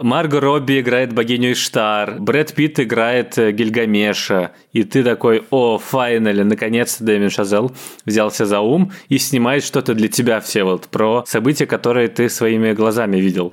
Марго Робби играет богиню Иштар, Брэд Питт играет э, Гильгамеша, и ты такой, о, файнали, наконец-то Дэмин Шазел взялся за ум и снимает что-то для тебя, Всеволод, про события, которые ты своими глазами видел.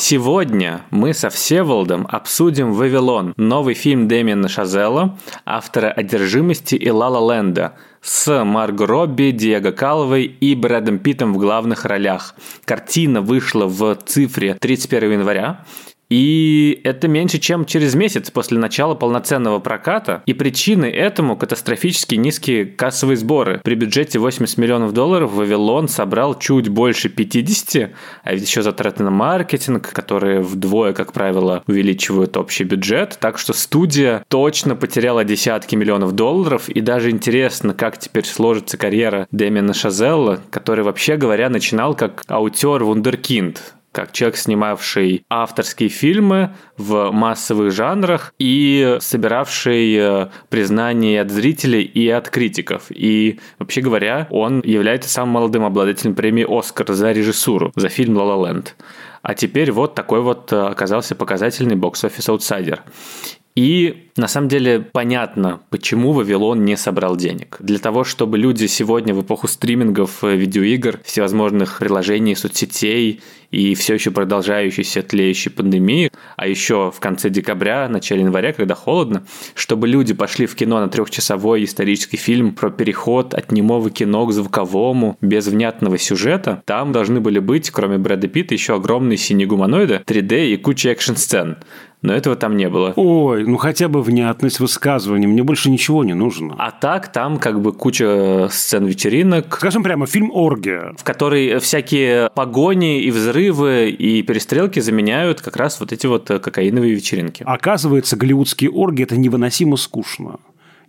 Сегодня мы со Всеволодом обсудим «Вавилон», новый фильм Дэмиана Шазела, автора «Одержимости» и «Ла Ла Ленда», с Марго Робби, Диего Каловой и Брэдом Питтом в главных ролях. Картина вышла в цифре 31 января. И это меньше, чем через месяц после начала полноценного проката. И причиной этому катастрофически низкие кассовые сборы. При бюджете 80 миллионов долларов Вавилон собрал чуть больше 50, а ведь еще затраты на маркетинг, которые вдвое, как правило, увеличивают общий бюджет. Так что студия точно потеряла десятки миллионов долларов. И даже интересно, как теперь сложится карьера Дэмина Шазелла, который, вообще говоря, начинал как аутер Вундеркинд как человек, снимавший авторские фильмы в массовых жанрах и собиравший э, признание от зрителей и от критиков. И, вообще говоря, он является самым молодым обладателем премии «Оскар» за режиссуру, за фильм «Ла Ла Ленд». А теперь вот такой вот э, оказался показательный box office аутсайдер. И на самом деле понятно, почему Вавилон не собрал денег. Для того, чтобы люди сегодня в эпоху стримингов, э, видеоигр, всевозможных приложений, соцсетей и все еще продолжающейся тлеющей пандемии, а еще в конце декабря, начале января, когда холодно, чтобы люди пошли в кино на трехчасовой исторический фильм про переход от немого кино к звуковому, без внятного сюжета, там должны были быть, кроме Брэда Питта, еще огромные синие гуманоиды, 3D и куча экшн-сцен но этого там не было. Ой, ну хотя бы внятность высказывания, мне больше ничего не нужно. А так там как бы куча сцен вечеринок. Скажем прямо, фильм «Оргия». В которой всякие погони и взрывы и перестрелки заменяют как раз вот эти вот кокаиновые вечеринки. Оказывается, голливудские оргии – это невыносимо скучно.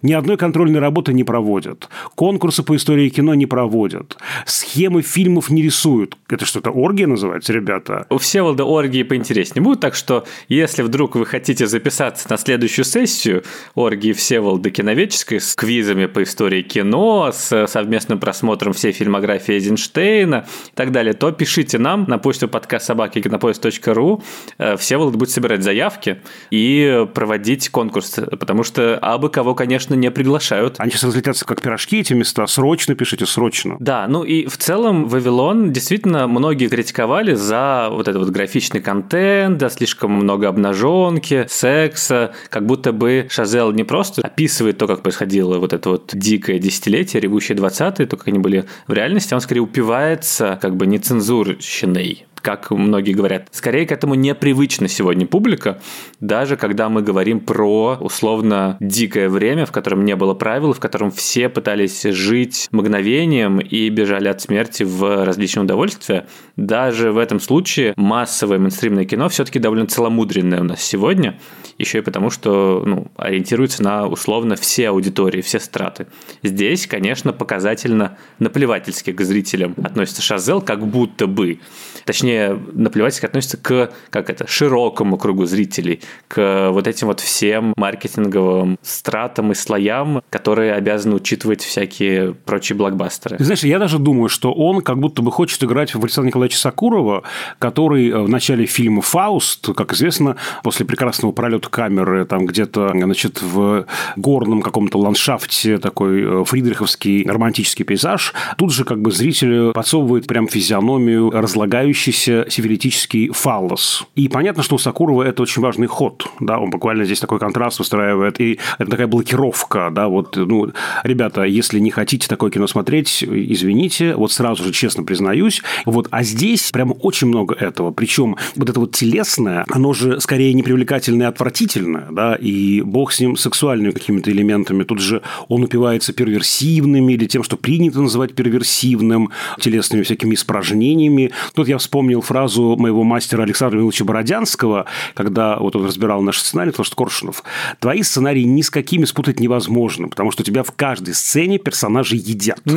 Ни одной контрольной работы не проводят. Конкурсы по истории кино не проводят. Схемы фильмов не рисуют. Это что-то оргия называется, ребята? У Всеволода оргии поинтереснее будет, так что если вдруг вы хотите записаться на следующую сессию оргии Всеволода киноведческой с квизами по истории кино, с совместным просмотром всей фильмографии Эйзенштейна и так далее, то пишите нам на почту подкаст собаки кинопоиск.ру. Э, Всеволод будет собирать заявки и проводить конкурс, потому что абы кого, конечно, конечно, не приглашают. Они сейчас разлетятся как пирожки, эти места. Срочно пишите, срочно. Да, ну и в целом Вавилон действительно многие критиковали за вот этот вот графичный контент, да, слишком много обнаженки, секса, как будто бы Шазел не просто описывает то, как происходило вот это вот дикое десятилетие, ревущие 20-е, то, как они были в реальности, он скорее упивается как бы нецензурщиной как многие говорят. Скорее к этому непривычна сегодня публика, даже когда мы говорим про условно дикое время, в котором не было правил, в котором все пытались жить мгновением и бежали от смерти в различные удовольствия. Даже в этом случае массовое мейнстримное кино все-таки довольно целомудренное у нас сегодня, еще и потому, что ну, ориентируется на условно все аудитории, все страты. Здесь, конечно, показательно наплевательски к зрителям относится Шазел, как будто бы. Точнее, точнее, наплевательски относится к, как это, широкому кругу зрителей, к вот этим вот всем маркетинговым стратам и слоям, которые обязаны учитывать всякие прочие блокбастеры. Знаешь, я даже думаю, что он как будто бы хочет играть в Александра Николаевича Сакурова, который э, в начале фильма «Фауст», как известно, после прекрасного пролета камеры там где-то, значит, в горном каком-то ландшафте такой э, фридриховский романтический пейзаж, тут же как бы зрителю подсовывает прям физиономию разлагающейся разросшийся сифилитический фаллос. И понятно, что у Сакурова это очень важный ход. Да, он буквально здесь такой контраст выстраивает. И это такая блокировка. Да, вот, ну, ребята, если не хотите такое кино смотреть, извините, вот сразу же честно признаюсь. Вот, а здесь прям очень много этого. Причем вот это вот телесное, оно же скорее непривлекательное, а отвратительное. Да, и бог с ним сексуальными какими-то элементами. Тут же он упивается перверсивными или тем, что принято называть перверсивным, телесными всякими испражнениями. Тут я вспомнил фразу моего мастера Александра Миловича Бородянского, когда вот он разбирал наш сценарий, потому что Коршунов, твои сценарии ни с какими спутать невозможно, потому что у тебя в каждой сцене персонажи едят.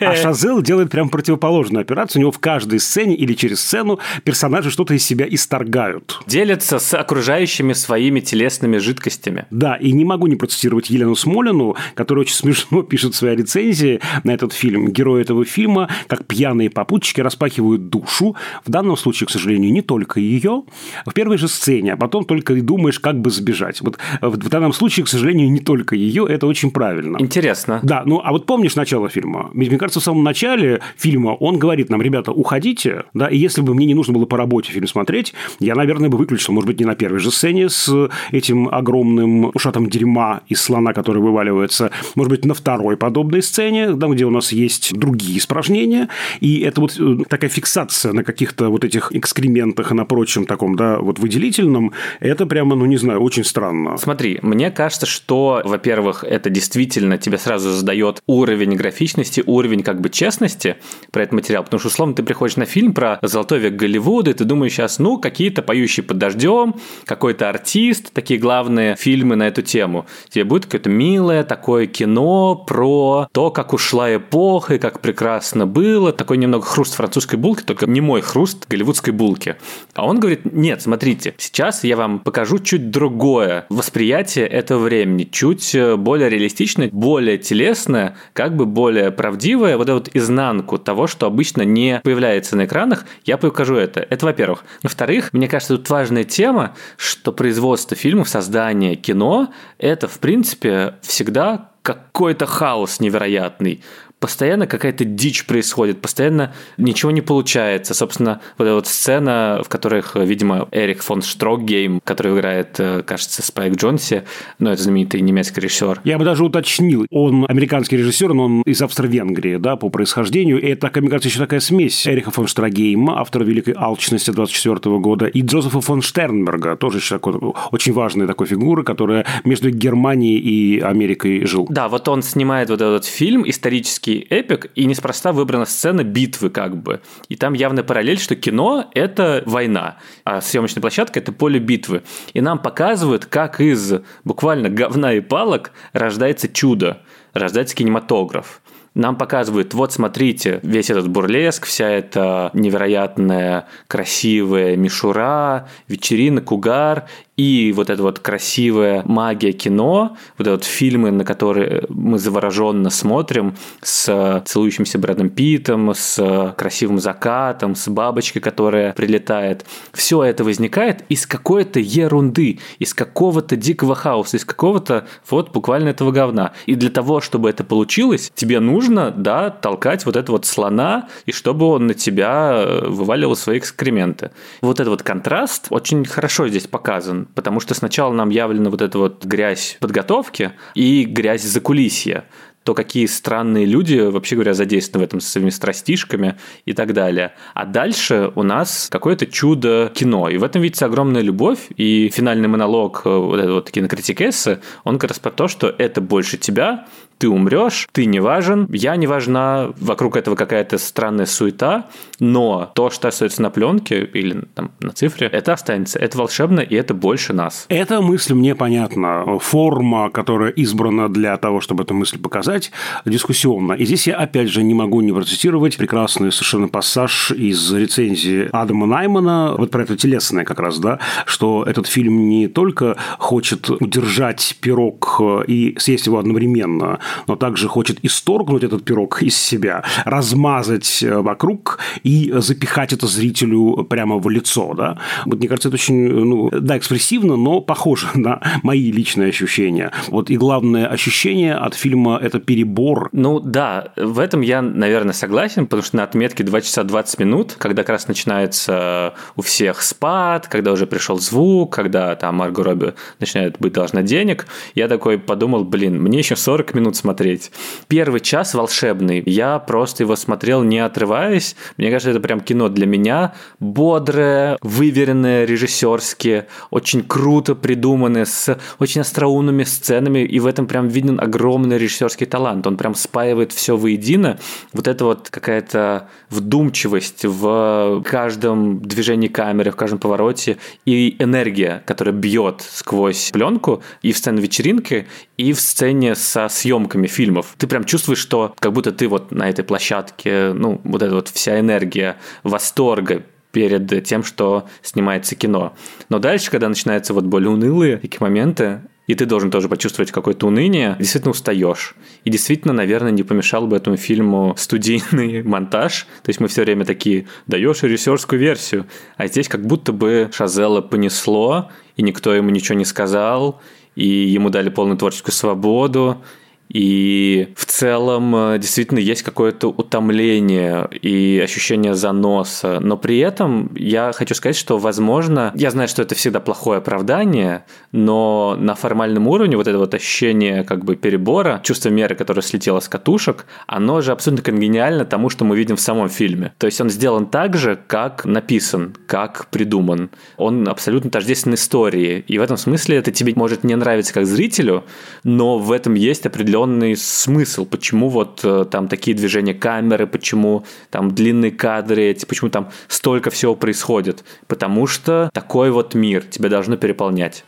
А Шазел делает прям противоположную операцию. У него в каждой сцене или через сцену персонажи что-то из себя исторгают. Делятся с окружающими своими телесными жидкостями. Да, и не могу не процитировать Елену Смолину, которая очень смешно пишет свои рецензии на этот фильм. Герои этого фильма, как пьяные попутчики, распахивают душу. В данном случае, к сожалению, не только ее. В первой же сцене, а потом только и думаешь, как бы сбежать. Вот в данном случае, к сожалению, не только ее. Это очень правильно. Интересно. Да, ну а вот помнишь начало фильма? Ведь, мне кажется, в самом начале фильма он говорит нам, ребята, уходите, да, и если бы мне не нужно было по работе фильм смотреть, я, наверное, бы выключил, может быть, не на первой же сцене с этим огромным ушатом дерьма из слона, который вываливается, может быть, на второй подобной сцене, там, где у нас есть другие испражнения, и это вот э, такая фиксация на каких-то вот этих экскрементах и на прочем таком, да, вот выделительном, это прямо, ну, не знаю, очень странно. Смотри, мне кажется, что, во-первых, это действительно тебе сразу задает уровень графичности, уровень как бы честности про этот материал, потому что, условно, ты приходишь на фильм про золотой век Голливуда, и ты думаешь сейчас, ну, какие-то поющие под дождем, какой-то артист, такие главные фильмы на эту тему. Тебе будет какое-то милое такое кино про то, как ушла эпоха и как прекрасно было. Такой немного хруст французской булки, только не мой хруст голливудской булки. А он говорит, нет, смотрите, сейчас я вам покажу чуть другое восприятие этого времени, чуть э, более реалистичное, более телесное, как бы более правдивое, вот эту вот изнанку того, что обычно не появляется на экранах, я покажу это. Это во-первых. Во-вторых, мне кажется, тут важная тема, что производство фильмов, создание кино, это, в принципе, всегда какой-то хаос невероятный постоянно какая-то дичь происходит, постоянно ничего не получается. Собственно, вот эта вот сцена, в которых, видимо, Эрик фон Штрокгейм, который играет, э, кажется, Спайк Джонси, ну, это знаменитый немецкий режиссер. Я бы даже уточнил, он американский режиссер, но он из Австро-Венгрии, да, по происхождению. И это, мне кажется, еще такая смесь Эриха фон Штрогейма, автора «Великой алчности» 24 года, и Джозефа фон Штернберга, тоже еще такой, очень важной такой фигуры, которая между Германией и Америкой жил. Да, вот он снимает вот этот фильм исторический исторический эпик, и неспроста выбрана сцена битвы как бы. И там явная параллель, что кино – это война, а съемочная площадка – это поле битвы. И нам показывают, как из буквально говна и палок рождается чудо, рождается кинематограф нам показывают, вот смотрите, весь этот бурлеск, вся эта невероятная красивая мишура, вечеринок, угар, и вот эта вот красивая магия кино, вот эти вот фильмы, на которые мы завороженно смотрим, с целующимся Брэдом Питом, с красивым закатом, с бабочкой, которая прилетает. Все это возникает из какой-то ерунды, из какого-то дикого хаоса, из какого-то вот буквально этого говна. И для того, чтобы это получилось, тебе нужно, да, толкать вот этого вот слона, и чтобы он на тебя э, вываливал свои экскременты. Вот этот вот контраст очень хорошо здесь показан потому что сначала нам явлена вот эта вот грязь подготовки и грязь закулисья то какие странные люди, вообще говоря, задействованы в этом со своими страстишками и так далее. А дальше у нас какое-то чудо кино. И в этом видится огромная любовь. И финальный монолог э, вот этого вот кинокритикессы, он как раз про то, что это больше тебя, ты умрешь, ты не важен, я не важна, вокруг этого какая-то странная суета, но то, что остается на пленке или там, на цифре, это останется. Это волшебно, и это больше нас. Эта мысль мне понятна. Форма, которая избрана для того, чтобы эту мысль показать, дискуссионна. И здесь я, опять же, не могу не процитировать прекрасный совершенно пассаж из рецензии Адама Наймана, вот про это телесное как раз, да, что этот фильм не только хочет удержать пирог и съесть его одновременно, но также хочет исторгнуть этот пирог из себя, размазать э, вокруг и запихать это зрителю прямо в лицо. Да? Вот, мне кажется, это очень, ну, да, экспрессивно, но похоже на мои личные ощущения. Вот и главное ощущение от фильма – это перебор. Ну да, в этом я, наверное, согласен, потому что на отметке 2 часа 20 минут, когда как раз начинается у всех спад, когда уже пришел звук, когда там Марго Робби начинает быть должна денег, я такой подумал, блин, мне еще 40 минут смотреть. Первый час волшебный, я просто его смотрел не отрываясь. Мне кажется, это прям кино для меня. Бодрое, выверенное режиссерски, очень круто придуманное, с очень остроумными сценами, и в этом прям виден огромный режиссерский талант. Он прям спаивает все воедино. Вот это вот какая-то вдумчивость в каждом движении камеры, в каждом повороте, и энергия, которая бьет сквозь пленку и в сцене вечеринки, и в сцене со съемками фильмов. Ты прям чувствуешь, что как будто ты вот на этой площадке, ну, вот эта вот вся энергия восторга, перед тем, что снимается кино. Но дальше, когда начинаются вот более унылые такие моменты, и ты должен тоже почувствовать какое-то уныние, действительно устаешь. И действительно, наверное, не помешал бы этому фильму студийный монтаж. То есть мы все время такие, даешь режиссерскую версию. А здесь как будто бы Шазела понесло, и никто ему ничего не сказал, и ему дали полную творческую свободу, и в целом э, действительно есть какое-то утомление и ощущение заноса. Но при этом я хочу сказать, что, возможно, я знаю, что это всегда плохое оправдание, но на формальном уровне вот это вот ощущение как бы перебора, чувство меры, которое слетело с катушек, оно же абсолютно конгениально тому, что мы видим в самом фильме. То есть он сделан так же, как написан, как придуман. Он абсолютно тождествен истории. И в этом смысле это тебе может не нравиться как зрителю, но в этом есть определенный определенный смысл, почему вот э, там такие движения камеры, почему там длинные кадры эти, почему там столько всего происходит. Потому что такой вот мир тебя должно переполнять.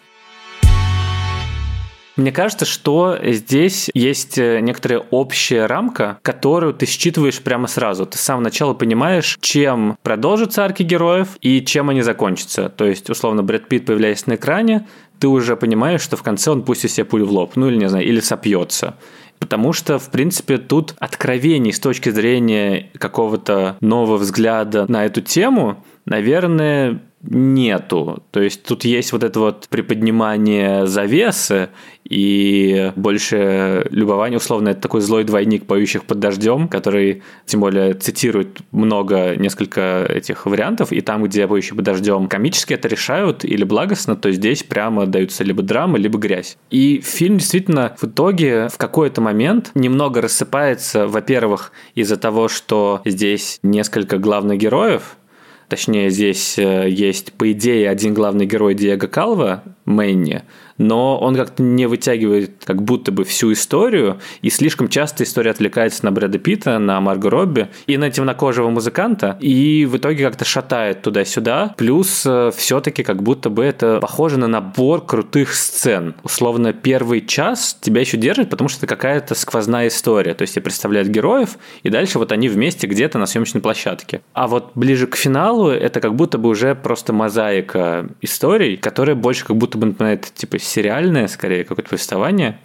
Мне кажется, что здесь есть э, некоторая общая рамка, которую ты считываешь прямо сразу. Ты с самого начала понимаешь, чем продолжатся арки героев и чем они закончатся. То есть, условно, Брэд Питт, появляясь на экране, ты уже понимаешь, что в конце он пустит себе пулю в лоб, ну или не знаю, или сопьется. Потому что, в принципе, тут откровений с точки зрения какого-то нового взгляда на эту тему, наверное, нету. То есть тут есть вот это вот приподнимание завесы и больше любование. Условно, это такой злой двойник поющих под дождем, который, тем более, цитирует много, несколько этих вариантов, и там, где поющие под дождем комически это решают или благостно, то здесь прямо даются либо драма, либо грязь. И фильм действительно в итоге в какой-то момент немного рассыпается, во-первых, из-за того, что здесь несколько главных героев, Точнее, здесь э, есть, по идее, один главный герой Диего Калва, Мэнни, но он как-то не вытягивает как будто бы всю историю, и слишком часто история отвлекается на Брэда Питта, на Марго Робби и на темнокожего музыканта, и в итоге как-то шатает туда-сюда. Плюс э, все-таки как будто бы это похоже на набор крутых сцен. Условно, первый час тебя еще держит, потому что это какая-то сквозная история. То есть тебе представляют героев, и дальше вот они вместе где-то на съемочной площадке. А вот ближе к финалу это как будто бы уже просто мозаика историй, которая больше как будто бы напоминает типа сериальное, скорее, какое-то повествование,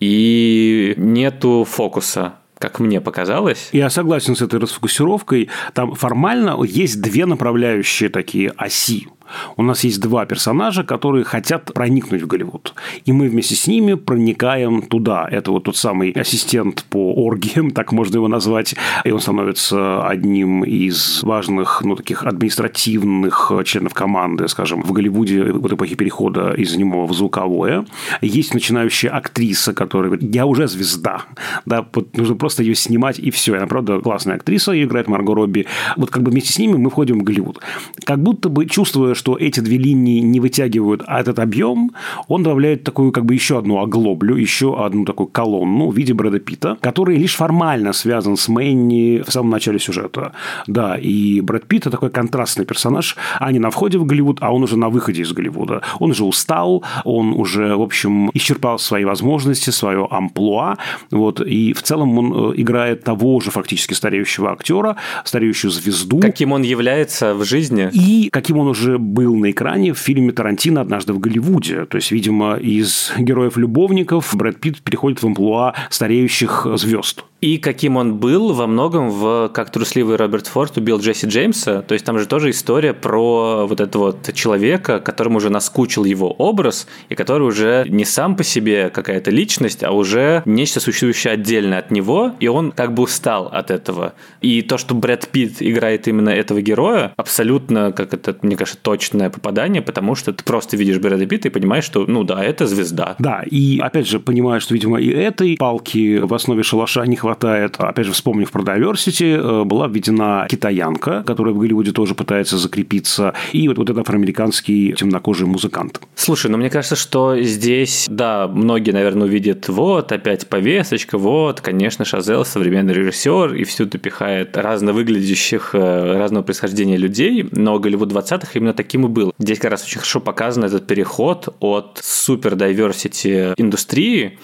и нету фокуса как мне показалось. Я согласен с этой расфокусировкой. Там формально есть две направляющие такие оси. У нас есть два персонажа, которые хотят проникнуть в Голливуд. И мы вместе с ними проникаем туда. Это вот тот самый ассистент по оргиям, так можно его назвать. И он становится одним из важных, ну, таких административных членов команды, скажем, в Голливуде в эпохе перехода из немого в звуковое. Есть начинающая актриса, которая говорит, я уже звезда. Да, нужно просто ее снимать, и все. Она, правда, классная актриса, ее играет Марго Робби. Вот как бы вместе с ними мы входим в Голливуд. Как будто бы чувствуя, что эти две линии не вытягивают а этот объем, он добавляет такую как бы еще одну оглоблю, еще одну такую колонну в виде Брэда Питта, который лишь формально связан с Мэнни в самом начале сюжета. Да, и Брэд Питт – такой контрастный персонаж, а не на входе в Голливуд, а он уже на выходе из Голливуда. Он уже устал, он уже, в общем, исчерпал свои возможности, свое амплуа, вот, и в целом он э, играет того же фактически стареющего актера, стареющую звезду. Каким он является в жизни. И каким он уже был на экране в фильме Тарантино «Однажды в Голливуде». То есть, видимо, из героев-любовников Брэд Питт переходит в амплуа стареющих звезд. И каким он был во многом в «Как трусливый Роберт Форд убил Джесси Джеймса». То есть там же тоже история про вот этого вот человека, которому уже наскучил его образ, и который уже не сам по себе какая-то личность, а уже нечто существующее отдельно от него, и он как бы устал от этого. И то, что Брэд Питт играет именно этого героя, абсолютно, как это, мне кажется, точное попадание, потому что ты просто видишь Брэда Питта и понимаешь, что, ну да, это звезда. Да, и опять же понимаешь, что, видимо, и этой палки в основе шалаша не хватает хватает. Опять же, вспомнив про diversity, э, была введена китаянка, которая в Голливуде тоже пытается закрепиться, и вот, вот этот афроамериканский темнокожий музыкант. Слушай, ну мне кажется, что здесь, да, многие, наверное, увидят, вот, опять повесточка, вот, конечно, Шазел современный режиссер, и всюду пихает разно выглядящих, э, разного происхождения людей, но Голливуд 20-х именно таким и был. Здесь как раз очень хорошо показан этот переход от супер diversity индустрии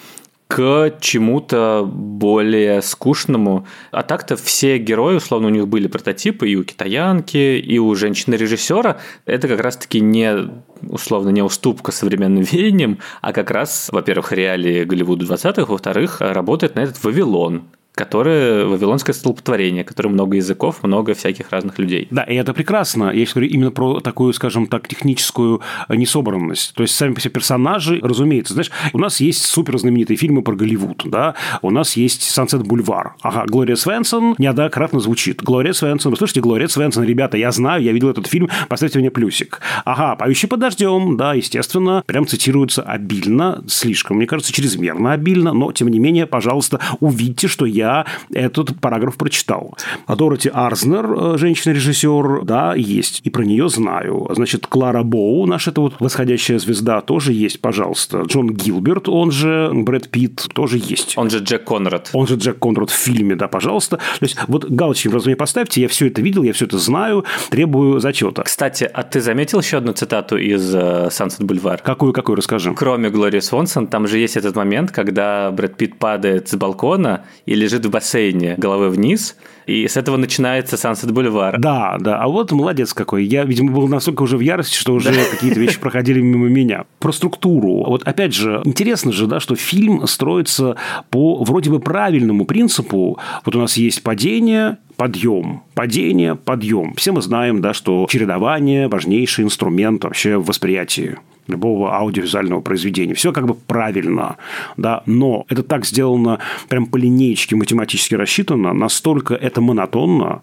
к чему-то более скучному. А так-то все герои, условно, у них были прототипы и у китаянки, и у женщины-режиссера. Это как раз-таки не условно не уступка современным веяниям, а как раз, во-первых, реалии Голливуда 20-х, во-вторых, работает на этот Вавилон, которое вавилонское столпотворение, которое много языков, много всяких разных людей. Да, и это прекрасно. Я говорю именно про такую, скажем так, техническую несобранность. То есть сами по себе персонажи, разумеется, знаешь, у нас есть супер знаменитые фильмы про Голливуд, да, у нас есть Сансет Бульвар. Ага, Глория Свенсон неоднократно звучит. Глория Свенсон, вы слышите, Глория Свенсон, ребята, я знаю, я видел этот фильм, поставьте мне плюсик. Ага, «Поющий под дождем», да, естественно, прям цитируется обильно, слишком, мне кажется, чрезмерно обильно, но, тем не менее, пожалуйста, увидьте, что я этот параграф прочитал. А Дороти Арзнер, э, женщина-режиссер, да, есть. И про нее знаю. Значит, Клара Боу, наша эта вот восходящая звезда, тоже есть, пожалуйста. Джон Гилберт, он же Брэд Питт, тоже есть. Он же Джек Конрад. Он же Джек Конрад в фильме, да, пожалуйста. То есть, вот галочки в мне поставьте, я все это видел, я все это знаю, требую зачета. Кстати, а ты заметил еще одну цитату из Сансет uh, Бульвар? Какую, какую, расскажи. Кроме Глории Свонсон, там же есть этот момент, когда Брэд Питт падает с балкона и лежит в бассейне головой вниз, и с этого начинается Sunset Boulevard. Да, да. А вот молодец какой. Я, видимо, был настолько уже в ярости, что уже какие-то вещи проходили мимо меня. Про структуру. Вот опять же, интересно же, да, что фильм строится по вроде бы правильному принципу. Вот у нас есть падение, подъем, падение, подъем. Все мы знаем, да, что чередование – важнейший инструмент вообще в восприятии любого аудиовизуального произведения. Все как бы правильно, да, но это так сделано прям по линеечке математически рассчитано, настолько это монотонно,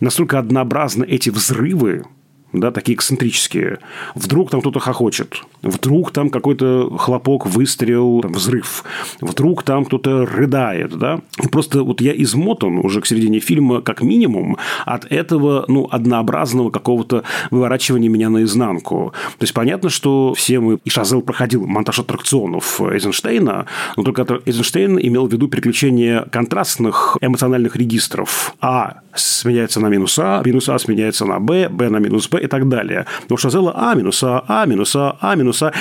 настолько однообразны эти взрывы, да, такие эксцентрические. Вдруг там кто-то хохочет, вдруг там какой-то хлопок, выстрел, там, взрыв, вдруг там кто-то рыдает, да. И просто вот я измотан уже к середине фильма как минимум от этого, ну, однообразного какого-то выворачивания меня наизнанку. То есть, понятно, что все мы... И Шазел проходил монтаж аттракционов Эйзенштейна, но только Эйзенштейн имел в виду переключение контрастных эмоциональных регистров. А сменяется на минус А, минус А сменяется на Б, Б на минус Б и так далее. Но у Шазела А минус А, А минус А, А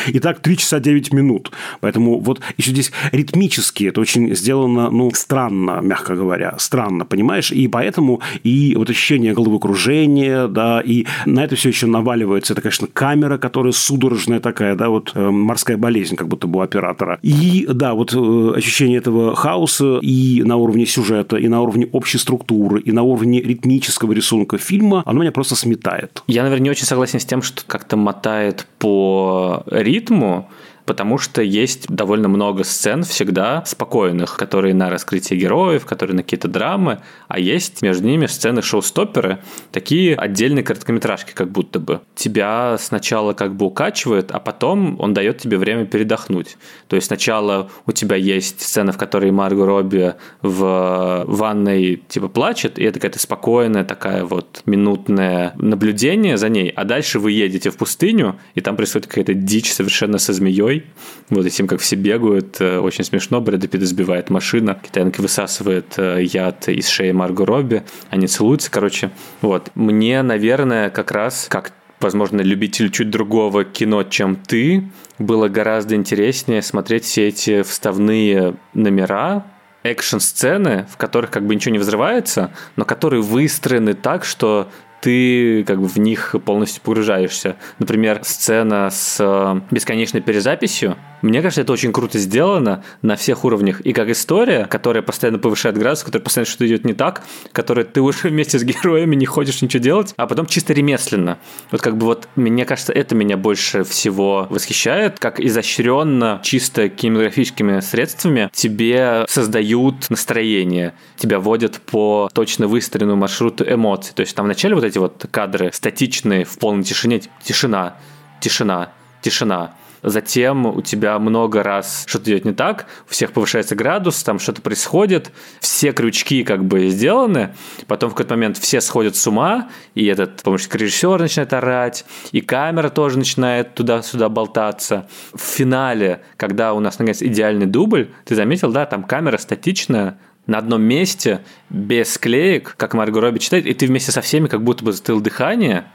и так 3 часа 9 минут. Поэтому вот еще здесь ритмически это очень сделано, ну, странно, мягко говоря, странно, понимаешь? И поэтому и вот ощущение головокружения, да, и на это все еще наваливается, это, конечно, камера, которая судорожная такая, да, вот э, морская болезнь, как будто бы у оператора. И, да, вот э, ощущение этого хаоса и на уровне сюжета, и на уровне общей структуры, и на уровне ритмического рисунка фильма, оно меня просто сметает. Я, наверное, не очень согласен с тем, что как-то мотает по ритму, потому что есть довольно много сцен всегда спокойных, которые на раскрытие героев, которые на какие-то драмы, а есть между ними сцены шоу-стопперы, такие отдельные короткометражки как будто бы. Тебя сначала как бы укачивает, а потом он дает тебе время передохнуть. То есть сначала у тебя есть сцена, в которой Марго Робби в ванной типа плачет, и это какая-то спокойная такая вот минутное наблюдение за ней, а дальше вы едете в пустыню, и там происходит какая-то дичь совершенно со змеей, змеей. Вот и тем, как все бегают, э, очень смешно. Брэда Питта сбивает машина, китаянка высасывает э, яд из шеи Марго Робби, они целуются, короче. Вот. Мне, наверное, как раз, как возможно, любитель чуть другого кино, чем ты, было гораздо интереснее смотреть все эти вставные номера, экшн-сцены, в которых как бы ничего не взрывается, но которые выстроены так, что ты как бы в них полностью погружаешься. Например, сцена с э, бесконечной перезаписью. Мне кажется, это очень круто сделано на всех уровнях. И как история, которая постоянно повышает градус, которая постоянно что-то идет не так, которая ты уже вместе с героями не ходишь ничего делать, а потом чисто ремесленно. Вот как бы вот, мне кажется, это меня больше всего восхищает, как изощренно, чисто кинематографическими средствами тебе создают настроение, тебя водят по точно выстроенному маршруту эмоций. То есть там вначале вот эти вот кадры статичные в полной тишине, тишина, тишина, тишина. Затем у тебя много раз что-то идет не так, у всех повышается градус, там что-то происходит, все крючки как бы сделаны, потом в какой-то момент все сходят с ума, и этот помощник режиссер начинает орать, и камера тоже начинает туда-сюда болтаться. В финале, когда у нас наконец идеальный дубль, ты заметил, да, там камера статичная, на одном месте, без склеек, как Марго Робби читает, и ты вместе со всеми как будто бы затыл дыхание,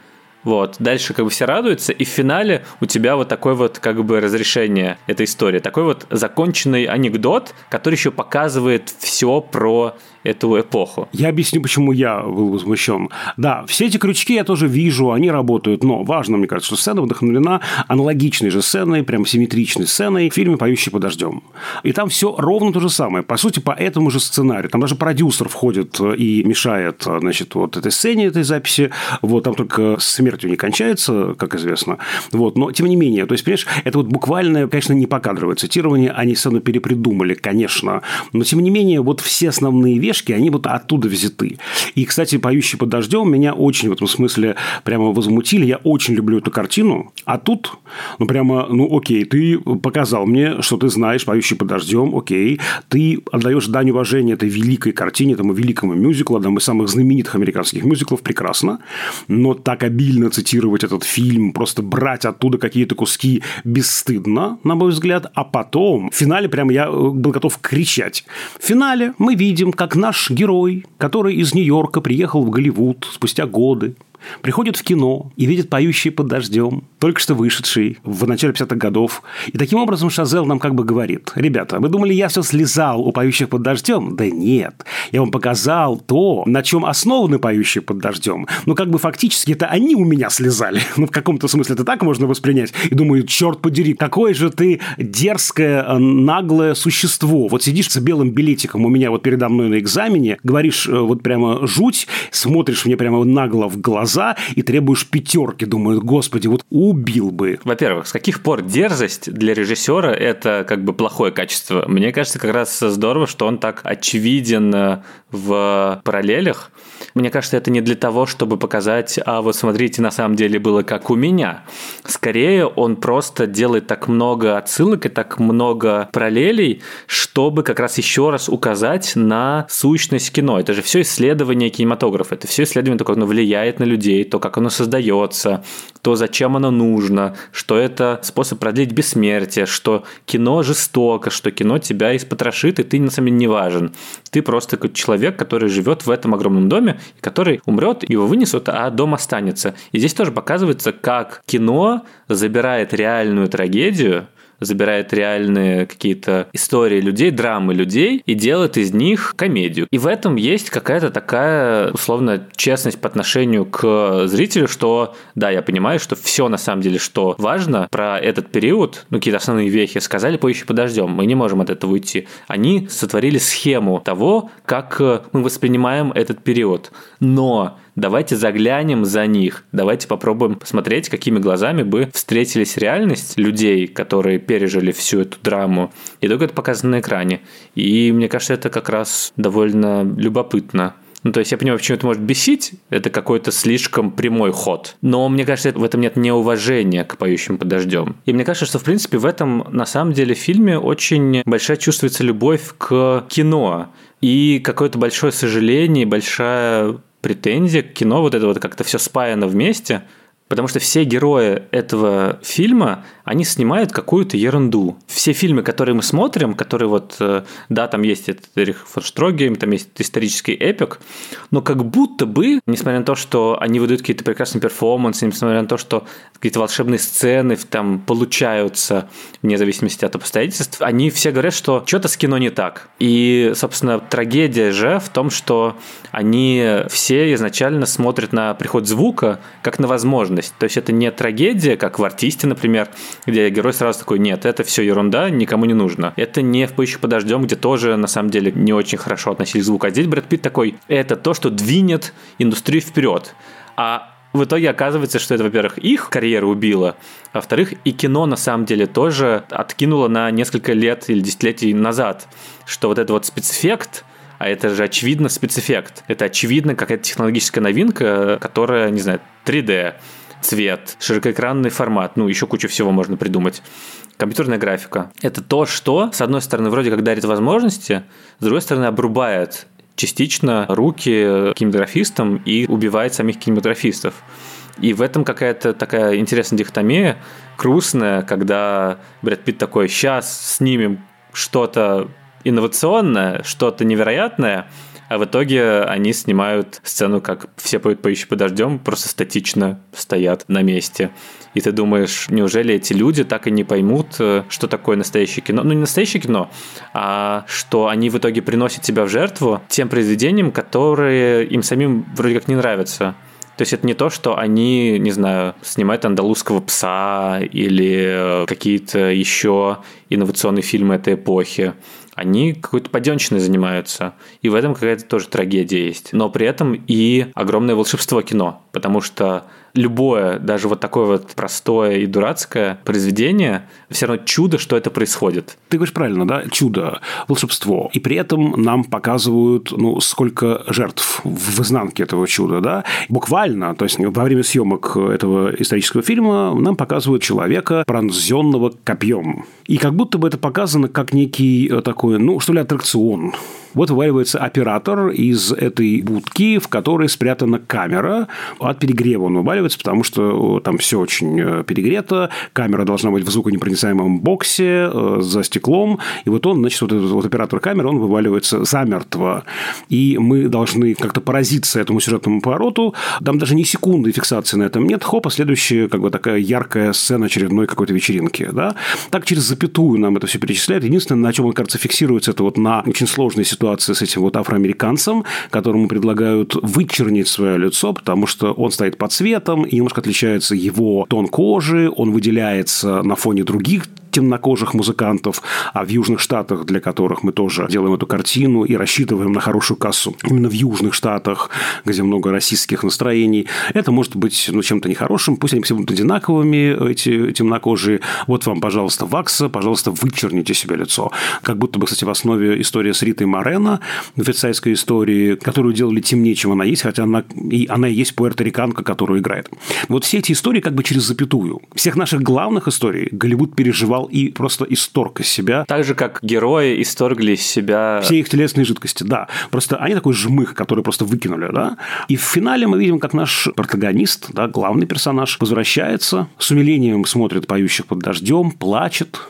вот. Дальше как бы все радуются, и в финале у тебя вот такое вот как бы разрешение этой истории. Такой вот законченный анекдот, который еще показывает все про эту эпоху. Я объясню, почему я был возмущен. Да, все эти крючки я тоже вижу, они работают, но важно, мне кажется, что сцена вдохновлена аналогичной же сценой, прям симметричной сценой в фильме «Поющий под дождем». И там все ровно то же самое. По сути, по этому же сценарию. Там даже продюсер входит и мешает, значит, вот этой сцене, этой записи. Вот там только смертью не кончается, как известно. Вот, но тем не менее, то есть, понимаешь, это вот буквально, конечно, не покадровое цитирование, они сцену перепридумали, конечно. Но тем не менее, вот все основные вещи пешки, они вот оттуда взяты. И, кстати, «Поющий под дождем» меня очень в этом смысле прямо возмутили. Я очень люблю эту картину. А тут, ну, прямо, ну, окей, ты показал мне, что ты знаешь «Поющий под дождем», окей. Ты отдаешь дань уважения этой великой картине, этому великому мюзиклу, одному из самых знаменитых американских мюзиклов, прекрасно. Но так обильно цитировать этот фильм, просто брать оттуда какие-то куски бесстыдно, на мой взгляд. А потом, в финале прямо я был готов кричать. В финале мы видим, как наш герой, который из Нью-Йорка приехал в Голливуд спустя годы, приходит в кино и видит поющий под дождем, только что вышедший в начале 50-х годов. И таким образом Шазел нам как бы говорит, ребята, вы думали, я все слезал у поющих под дождем? Да нет, я вам показал то, на чем основаны поющие под дождем. Ну, как бы фактически это они у меня слезали. Ну, в каком-то смысле это так можно воспринять. И думаю, черт подери, какое же ты дерзкое, э, наглое существо. Вот сидишь с белым билетиком у меня вот передо мной на экзамене, говоришь э, вот прямо жуть, смотришь мне прямо нагло в глаза, глаза и требуешь пятерки. Думаю, господи, вот убил бы. Во-первых, с каких пор дерзость для режиссера это как бы плохое качество? Мне кажется, как раз здорово, что он так очевиден э, в параллелях. Мне кажется, это не для того, чтобы показать, а вот смотрите, на самом деле было как у меня. Скорее, он просто делает так много отсылок и так много параллелей, чтобы как раз еще раз указать на сущность кино. Это же все исследование кинематографа, это все исследование того, как оно влияет на людей, то, как оно создается, то, зачем оно нужно, что это способ продлить бессмертие, что кино жестоко, что кино тебя испотрошит, и ты на самом деле не важен. Ты просто человек, который живет в этом огромном доме, который умрет, его вынесут, а дом останется. И здесь тоже показывается, как кино забирает реальную трагедию, забирает реальные какие-то истории людей, драмы людей и делает из них комедию. И в этом есть какая-то такая, условно, честность по отношению к зрителю, что, да, я понимаю, что все на самом деле, что важно про этот период, ну, какие-то основные вехи сказали, поищи подождем, мы не можем от этого уйти. Они сотворили схему того, как мы воспринимаем этот период. Но давайте заглянем за них, давайте попробуем посмотреть, какими глазами бы встретились реальность людей, которые пережили всю эту драму, и только это показано на экране. И мне кажется, это как раз довольно любопытно. Ну, то есть я понимаю, почему это может бесить, это какой-то слишком прямой ход. Но мне кажется, в этом нет неуважения к поющим под дождем. И мне кажется, что, в принципе, в этом, на самом деле, фильме очень большая чувствуется любовь к кино. И какое-то большое сожаление, большая претензия к кино, вот это вот как-то все спаяно вместе, Потому что все герои этого фильма, они снимают какую-то ерунду. Все фильмы, которые мы смотрим, которые вот, э, да, там есть этот Эрих фон Штрогейм, там есть исторический эпик, но как будто бы, несмотря на то, что они выдают какие-то прекрасные перформансы, несмотря на то, что какие-то волшебные сцены там получаются вне зависимости от обстоятельств, они все говорят, что что-то с кино не так. И, собственно, трагедия же в том, что они все изначально смотрят на приход звука как на возможность. То есть это не трагедия, как в «Артисте», например, где герой сразу такой, нет, это все ерунда, никому не нужно. Это не в «Поищу подождем», где тоже, на самом деле, не очень хорошо относились к звуку. А здесь Брэд Питт такой, это то, что двинет индустрию вперед. А в итоге оказывается, что это, во-первых, их карьеру убило, а во-вторых, и кино на самом деле тоже откинуло на несколько лет или десятилетий назад, что вот этот вот спецэффект, а это же очевидно спецэффект. Это очевидно какая-то технологическая новинка, которая, не знаю, 3D, цвет, широкоэкранный формат, ну, еще кучу всего можно придумать. Компьютерная графика. Это то, что, с одной стороны, вроде как дарит возможности, с другой стороны, обрубает частично руки кинематографистам и убивает самих кинематографистов. И в этом какая-то такая интересная дихотомия, грустная, когда Брэд Питт такой, сейчас снимем что-то инновационное, что-то невероятное, а в итоге они снимают сцену, как все поют «Поищи подождем», просто статично стоят на месте. И ты думаешь, неужели эти люди так и не поймут, э, что такое настоящее кино? Ну, не настоящее кино, а что они в итоге приносят себя в жертву тем произведениям, которые им самим вроде как не нравятся. То есть это не то, что они, не знаю, снимают андалузского пса или э, какие-то еще инновационные фильмы этой эпохи они какой-то поденщиной занимаются. И в этом какая-то тоже трагедия есть. Но при этом и огромное волшебство кино, потому что любое, даже вот такое вот простое и дурацкое произведение, все равно чудо, что это происходит. Ты говоришь правильно, да? Чудо, волшебство. И при этом нам показывают, ну, сколько жертв в изнанке этого чуда, да? Буквально, то есть во время съемок этого исторического фильма нам показывают человека, пронзенного копьем. И как будто бы это показано как некий э, такой, ну, что ли, аттракцион вот вываливается оператор из этой будки, в которой спрятана камера. От перегрева он вываливается, потому что там все очень э, перегрето. Камера должна быть в звуконепроницаемом боксе э, за стеклом. И вот он, значит, вот этот вот оператор камеры, он вываливается замертво. И мы должны как-то поразиться этому сюжетному повороту. Там даже ни секунды фиксации на этом нет. Хопа, следующая как бы такая яркая сцена очередной какой-то вечеринки. Да? Так через запятую нам это все перечисляет. Единственное, на чем он, кажется, фиксируется, это вот на очень сложной ситуации с этим вот афроамериканцем, которому предлагают вычернить свое лицо, потому что он стоит под цветом, и немножко отличается его тон кожи, он выделяется на фоне других темнокожих музыкантов, а в Южных Штатах, для которых мы тоже делаем эту картину и рассчитываем на хорошую кассу, именно в Южных Штатах, где много российских настроений, это может быть ну, чем-то нехорошим, пусть они все будут одинаковыми, эти темнокожие. Вот вам, пожалуйста, вакса, пожалуйста, вычерните себе лицо. Как будто бы, кстати, в основе история с Ритой Морено, версайской истории, которую делали темнее, чем она есть, хотя она и, она и есть пуэрториканка, которую играет. Вот все эти истории как бы через запятую. Всех наших главных историй Голливуд переживал взял и просто исторг из себя. Так же, как герои исторгли из себя... Все их телесные жидкости, да. Просто они такой жмых, который просто выкинули, да. И в финале мы видим, как наш протагонист, да, главный персонаж, возвращается, с умилением смотрит «Поющих под дождем», плачет,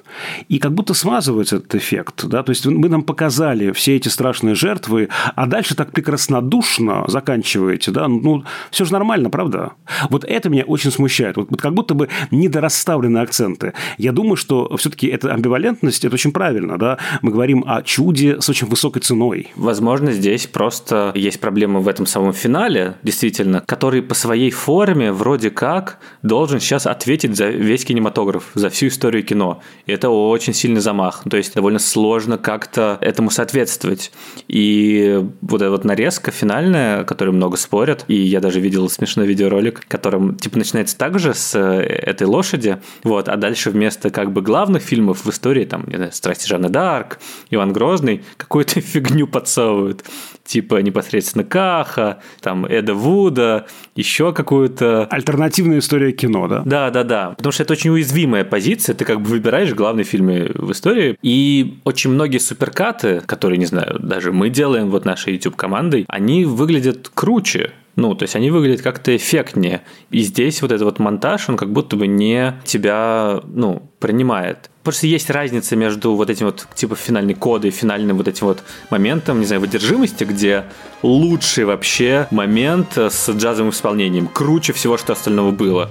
и как будто смазывается этот эффект, да. То есть мы нам показали все эти страшные жертвы, а дальше так прекраснодушно заканчиваете, да. Ну, все же нормально, правда? Вот это меня очень смущает. Вот, вот как будто бы недорасставлены акценты. Я думаю, что все-таки эта амбивалентность, это очень правильно, да, мы говорим о чуде с очень высокой ценой. Возможно, здесь просто есть проблема в этом самом финале, действительно, который по своей форме вроде как должен сейчас ответить за весь кинематограф, за всю историю кино. И это очень сильный замах, то есть довольно сложно как-то этому соответствовать. И вот эта вот нарезка финальная, которой много спорят, и я даже видел смешной видеоролик, которым типа начинается также с э, этой лошади, вот, а дальше вместо как бы главных фильмов в истории, там, не знаю, «Страсти Жанны Д'Арк», «Иван Грозный», какую-то фигню подсовывают. Типа непосредственно Каха, там, Эда Вуда, еще какую-то... Альтернативная история кино, да? Да, да, да. Потому что это очень уязвимая позиция. Ты как бы выбираешь главные фильмы в истории. И очень многие суперкаты, которые, не знаю, даже мы делаем вот нашей YouTube-командой, они выглядят круче Ну, то есть они выглядят как-то эффектнее. И здесь вот этот вот монтаж, он как будто бы не тебя, ну, принимает. Просто есть разница между вот этим вот типа финальной кодой финальным вот этим вот моментом, не знаю, выдержимости, где лучший вообще момент с джазовым исполнением, круче всего, что остального было.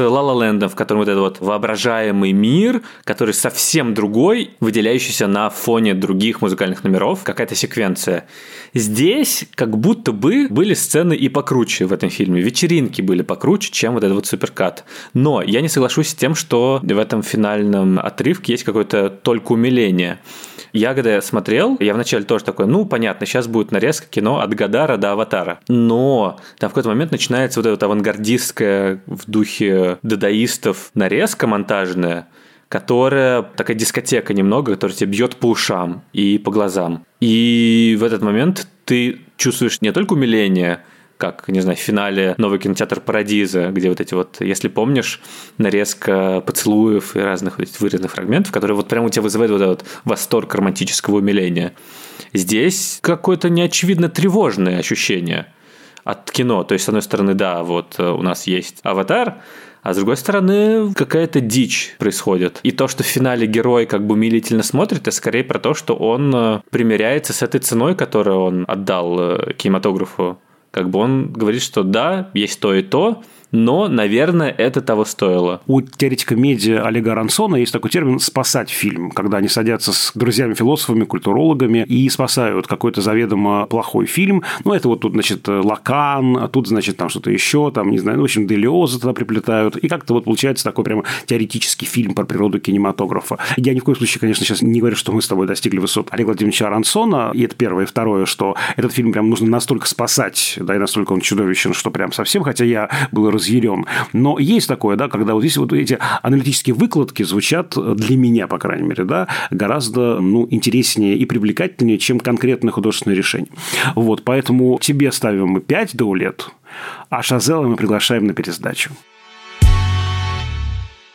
С Ла Лендом, в котором вот этот вот воображаемый мир, который совсем другой, выделяющийся на фоне других музыкальных номеров, какая-то секвенция. Здесь как будто бы были сцены и покруче в этом фильме. Вечеринки были покруче, чем вот этот вот суперкат. Но я не соглашусь с тем, что в этом финальном отрывке есть какое-то только умиление. Я когда смотрел, я вначале тоже такой, ну, понятно, сейчас будет нарезка кино от Гадара до Аватара. Но там в какой-то момент начинается вот эта вот авангардистская в духе дадаистов нарезка монтажная, которая такая дискотека немного, которая тебе бьет по ушам и по глазам. И в этот момент ты чувствуешь не только умиление, как, не знаю, в финале новый кинотеатр Парадиза, где вот эти вот, если помнишь, нарезка поцелуев и разных вот вырезанных фрагментов, которые вот прямо у тебя вызывают вот этот восторг романтического умиления. Здесь какое-то неочевидно тревожное ощущение от кино. То есть, с одной стороны, да, вот э, у нас есть «Аватар», а с другой стороны, какая-то дичь происходит. И то, что в финале герой как бы умилительно смотрит, это скорее про то, что он э, примиряется с этой ценой, которую он отдал э, кинематографу. Как бы он говорит, что да, есть то и то, но, наверное, это того стоило. У теоретика медиа Олега Рансона есть такой термин «спасать фильм», когда они садятся с друзьями-философами, культурологами и спасают какой-то заведомо плохой фильм. Ну, это вот тут, значит, Лакан, а тут, значит, там что-то еще, там, не знаю, ну, в общем, Делиоза туда приплетают. И как-то вот получается такой прямо теоретический фильм про природу кинематографа. Я ни в коем случае, конечно, сейчас не говорю, что мы с тобой достигли высот Олега Владимировича Рансона, и это первое. И второе, что этот фильм прям нужно настолько спасать, да, и настолько он чудовищен, что прям совсем, хотя я был разъярен. Но есть такое, да, когда вот здесь вот эти аналитические выкладки звучат для меня, по крайней мере, да, гораздо ну, интереснее и привлекательнее, чем конкретное художественное решение. Вот, поэтому тебе ставим мы 5 до лет, а Шазела мы приглашаем на пересдачу.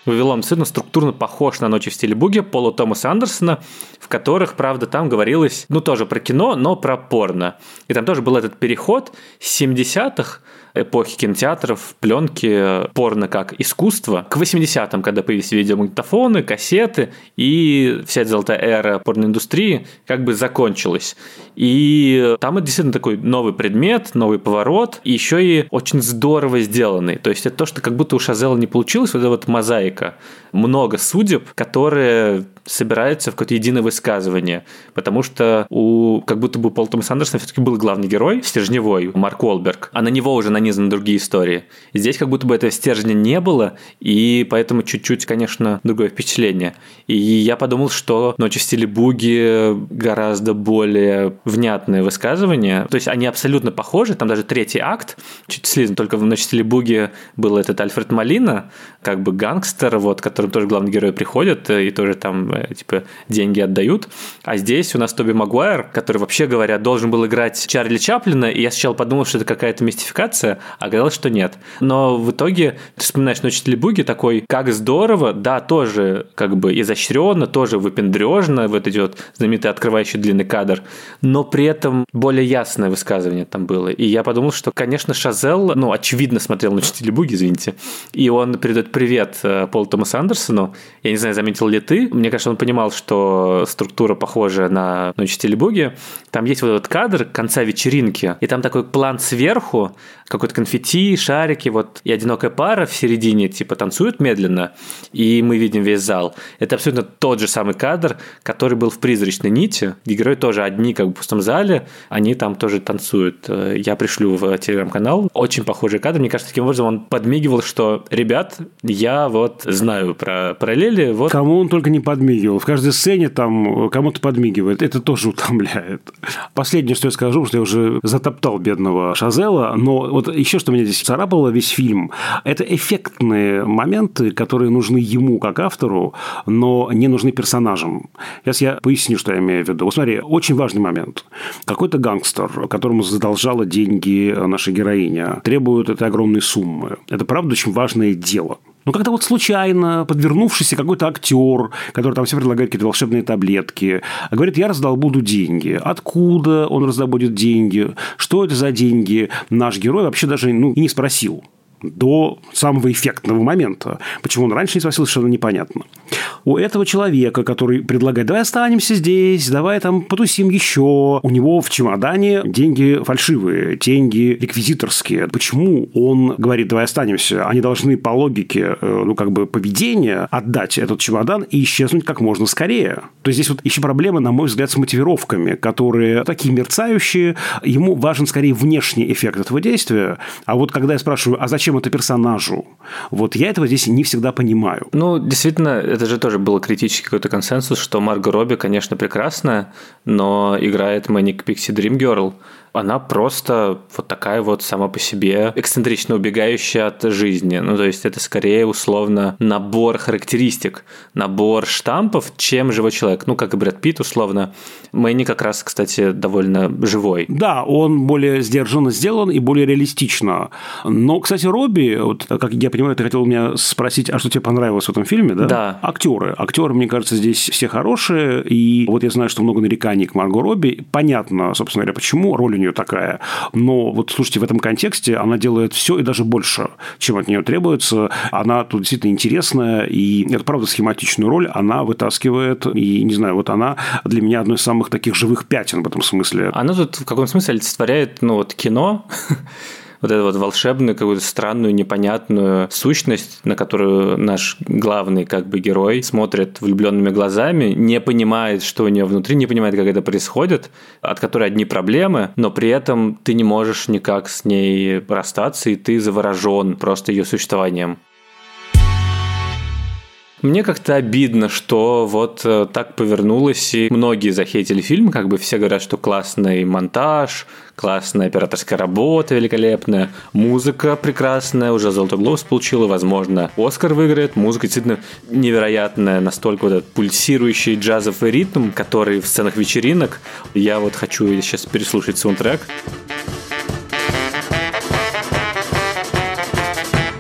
Вавилон сына структурно похож на «Ночи в стиле буги» Пола Томаса Андерсона, в которых, правда, там говорилось, ну, тоже про кино, но про порно. И там тоже был этот переход с 70-х эпохи кинотеатров, пленки, порно как искусство, к 80-м, когда появились видеомагнитофоны, кассеты, и вся эта золотая эра порноиндустрии как бы закончилась. И там это действительно такой новый предмет, новый поворот, и еще и очень здорово сделанный. То есть это то, что как будто у Шазела не получилось, вот эта вот мозаика. Много судеб, которые собираются в какое-то единое высказывание. Потому что у как будто бы Пол Томас Андерсона все-таки был главный герой, стержневой, Марк Уолберг, а на него уже нанизаны другие истории. Здесь как будто бы этого стержня не было, и поэтому чуть-чуть, конечно, другое впечатление. И я подумал, что «Ночи в стиле буги» гораздо более внятное высказывание. То есть они абсолютно похожи, там даже третий акт, чуть слизан, только в «Ночи в стиле буги» был этот Альфред Малина, как бы гангстер, вот, которым тоже главный герой приходит, и тоже там Э, типа, деньги отдают. А здесь у нас Тоби Магуайр, который, вообще говоря, должен был играть Чарли Чаплина, и я сначала подумал, что это какая-то мистификация, а оказалось, что нет. Но в итоге ты вспоминаешь «Ночь Буги» такой, как здорово, да, тоже как бы изощренно, тоже выпендрежно, вот идет знаменитый открывающий длинный кадр, но при этом более ясное высказывание там было. И я подумал, что, конечно, Шазел, ну, очевидно смотрел «Ночь Буги», извините, и он передает привет э, Полу Томасу Андерсону. Я не знаю, заметил ли ты, мне кажется, что он понимал, что структура похожа на «Ночь Телебуги». Там есть вот этот кадр конца вечеринки, и там такой план сверху, какой-то конфетти, шарики, вот и одинокая пара в середине, типа, танцует медленно, и мы видим весь зал. Это абсолютно тот же самый кадр, который был в «Призрачной нити», где герои тоже одни, как бы в пустом зале, они там тоже танцуют. Я пришлю в телеграм-канал. Очень похожий кадр. Мне кажется, таким образом он подмигивал, что, ребят, я вот знаю про параллели. Вот. Кому он только не подмигивал. В каждой сцене там кому-то подмигивает. Это тоже утомляет. Последнее, что я скажу, что я уже затоптал бедного Шазела, но вот еще что меня здесь царапало весь фильм, это эффектные моменты, которые нужны ему как автору, но не нужны персонажам. Сейчас я поясню, что я имею в виду. Вот смотри, очень важный момент. Какой-то гангстер, которому задолжала деньги наша героиня, требует этой огромной суммы. Это, правда, очень важное дело – Но когда вот случайно подвернувшийся какой-то актер, который там все предлагает какие-то волшебные таблетки, говорит, я раздолбуду деньги. Откуда он раздобудет деньги? Что это за деньги? Наш герой вообще даже ну, и не спросил до самого эффектного момента. Почему он раньше не спросил, совершенно непонятно. У этого человека, который предлагает, давай останемся здесь, давай там потусим еще, у него в чемодане деньги фальшивые, деньги реквизиторские. Почему он говорит, давай останемся? Они должны по логике, э, ну, как бы поведения отдать этот чемодан и исчезнуть как можно скорее. То есть, здесь вот еще проблема, на мой взгляд, с мотивировками, которые такие мерцающие. Ему важен скорее внешний эффект этого действия. А вот когда я спрашиваю, а зачем это персонажу? Вот я этого здесь не всегда понимаю. Ну, действительно, это же тоже был критический какой-то консенсус, что Марго Робби, конечно, прекрасная, но играет Manic Pixie Dream Girl – она просто вот такая вот сама по себе эксцентрично убегающая от жизни. Ну, то есть это скорее условно набор характеристик, набор штампов, чем живой человек. Ну, как и Брэд Питт, условно. Мэнни как раз, кстати, довольно живой. Да, он более сдержанно сделан и более реалистично. Но, кстати, Робби, вот, как я понимаю, ты хотел меня спросить, а что тебе понравилось в этом фильме, да? Да. Актеры. Актеры, мне кажется, здесь все хорошие. И вот я знаю, что много нареканий к Марго Робби. Понятно, собственно говоря, почему. Роль у нее такая. Но вот, слушайте, в этом контексте она делает все и даже больше, чем от нее требуется. Она тут действительно интересная, и это, правда, схематичную роль она вытаскивает. И, не знаю, вот она для меня одно из самых таких живых пятен в этом смысле. Она тут в каком смысле олицетворяет, ну, вот кино, вот эту вот волшебную, какую-то странную, непонятную сущность, на которую наш главный как бы герой смотрит влюбленными глазами, не понимает, что у нее внутри, не понимает, как это происходит, от которой одни проблемы, но при этом ты не можешь никак с ней расстаться, и ты заворожен просто ее существованием. Мне как-то обидно, что вот э, так повернулось, и многие захейтили фильм, как бы все говорят, что классный монтаж, классная операторская работа великолепная, музыка прекрасная, уже «Золотой глобус» получила, возможно, «Оскар» выиграет, музыка действительно невероятная, настолько вот этот пульсирующий джазовый ритм, который в сценах вечеринок, я вот хочу сейчас переслушать саундтрек.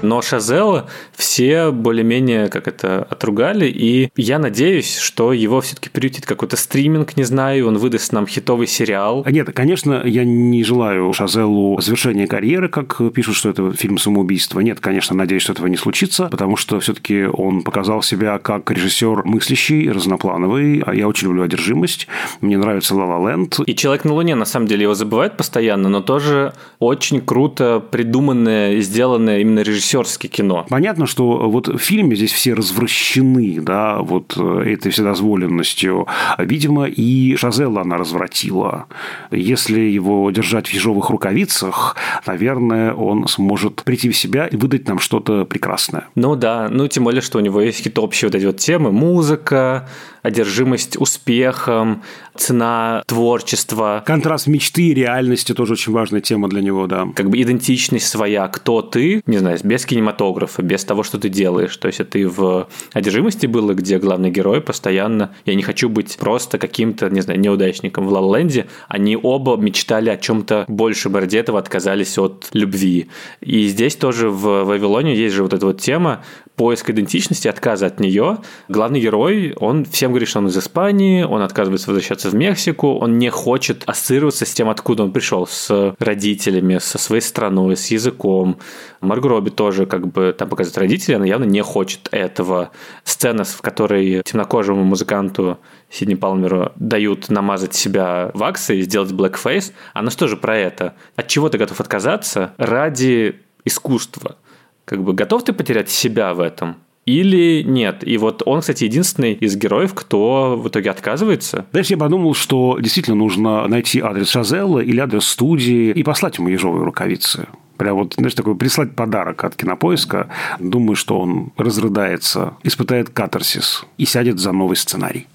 Но Шазела все более-менее как это отругали, и я надеюсь, что его все-таки приютит какой-то стриминг, не знаю, он выдаст нам хитовый сериал. А нет, конечно, я не желаю Шазелу завершения карьеры, как пишут, что это фильм самоубийства. Нет, конечно, надеюсь, что этого не случится, потому что все-таки он показал себя как режиссер мыслящий, разноплановый, а я очень люблю одержимость. Мне нравится «Ла Ла Ленд». И «Человек на Луне», на самом деле, его забывают постоянно, но тоже очень круто придуманное, сделанное именно режиссерское кино. Понятно, что вот в фильме здесь все развращены, да, вот э, этой вседозволенностью. Видимо, и Шазелла она развратила. Если его держать в ежовых рукавицах, наверное, он сможет прийти в себя и выдать нам что-то прекрасное. Ну да, ну тем более, что у него есть какие-то общие вот эти вот темы. Музыка, одержимость успехом, цена творчества. Контраст мечты и реальности тоже очень важная тема для него, да. Как бы идентичность своя, кто ты, не знаю, без кинематографа, без того, что ты делаешь. То есть, ты в одержимости было, где главный герой постоянно, я не хочу быть просто каким-то, не знаю, неудачником в Лаленде, они оба мечтали о чем-то больше ради этого отказались от любви. И здесь тоже в Вавилоне есть же вот эта вот тема, поиск идентичности, отказа от нее. Главный герой, он всем говорит, что он из Испании, он отказывается возвращаться в Мексику, он не хочет ассоциироваться с тем, откуда он пришел, с родителями, со своей страной, с языком. Марго Робби тоже как бы там показывает родителей, она явно не хочет этого. Сцена, в которой темнокожему музыканту Сидни Палмеру дают намазать себя ваксой и сделать blackface, она же тоже про это. От чего ты готов отказаться ради искусства? Как бы готов ты потерять себя в этом? Или нет. И вот он, кстати, единственный из героев, кто в итоге отказывается. Дальше я подумал, что действительно нужно найти адрес Шазелла или адрес студии и послать ему ежовые рукавицы. Прям вот, знаешь, такой прислать подарок от кинопоиска. Думаю, что он разрыдается, испытает катарсис и сядет за новый сценарий.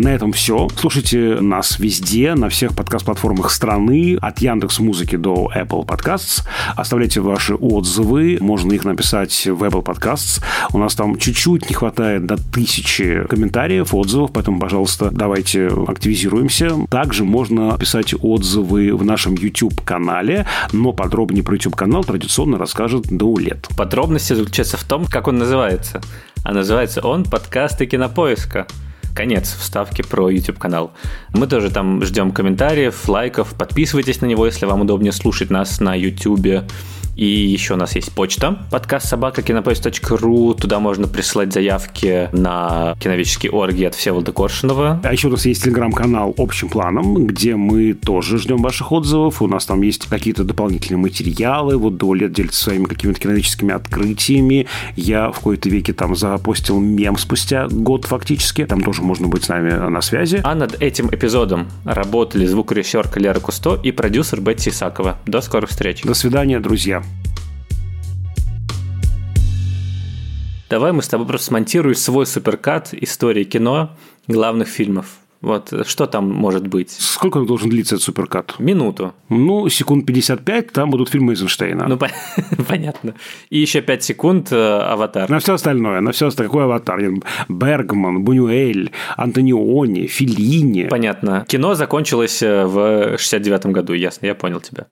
На этом все. Слушайте нас везде, на всех подкаст-платформах страны, от Яндекс Музыки до Apple Podcasts. Оставляйте ваши отзывы, можно их написать в Apple Podcasts. У нас там чуть-чуть не хватает до тысячи комментариев, отзывов, поэтому, пожалуйста, давайте активизируемся. Также можно писать отзывы в нашем YouTube-канале, но подробнее про YouTube-канал традиционно расскажет Даулет. Подробности заключаются в том, как он называется. А называется он «Подкасты кинопоиска». Конец вставки про YouTube-канал. Мы тоже там ждем комментариев, лайков. Подписывайтесь на него, если вам удобнее слушать нас на YouTube и еще у нас есть почта, подкаст собака кинопоиск.ру. Туда можно присылать заявки на киновические орги от Всеволода Коршунова. А еще у нас есть телеграм-канал общим планом, где мы тоже ждем ваших отзывов. У нас там есть какие-то дополнительные материалы. Вот Дуалет делится своими какими-то киновическими открытиями. Я в какой-то веке там запостил мем спустя год фактически. Там тоже можно быть с нами на связи. А над этим эпизодом работали звукорежиссер Лера Кусто и продюсер Бетти Исакова. До скорых встреч. До свидания, друзья. Давай мы с тобой просто смонтируем свой суперкат истории кино главных фильмов. Вот что там может быть? Сколько должен длиться этот суперкат? Минуту. Ну, секунд 55, там будут фильмы Эйзенштейна. Ну, понятно. И еще 5 секунд э, «Аватар». На все остальное, на все остальное. Какой «Аватар»? Бергман, Бунюэль, Антониони, Филини. Понятно. Кино закончилось э, в 69 году, ясно, я понял тебя.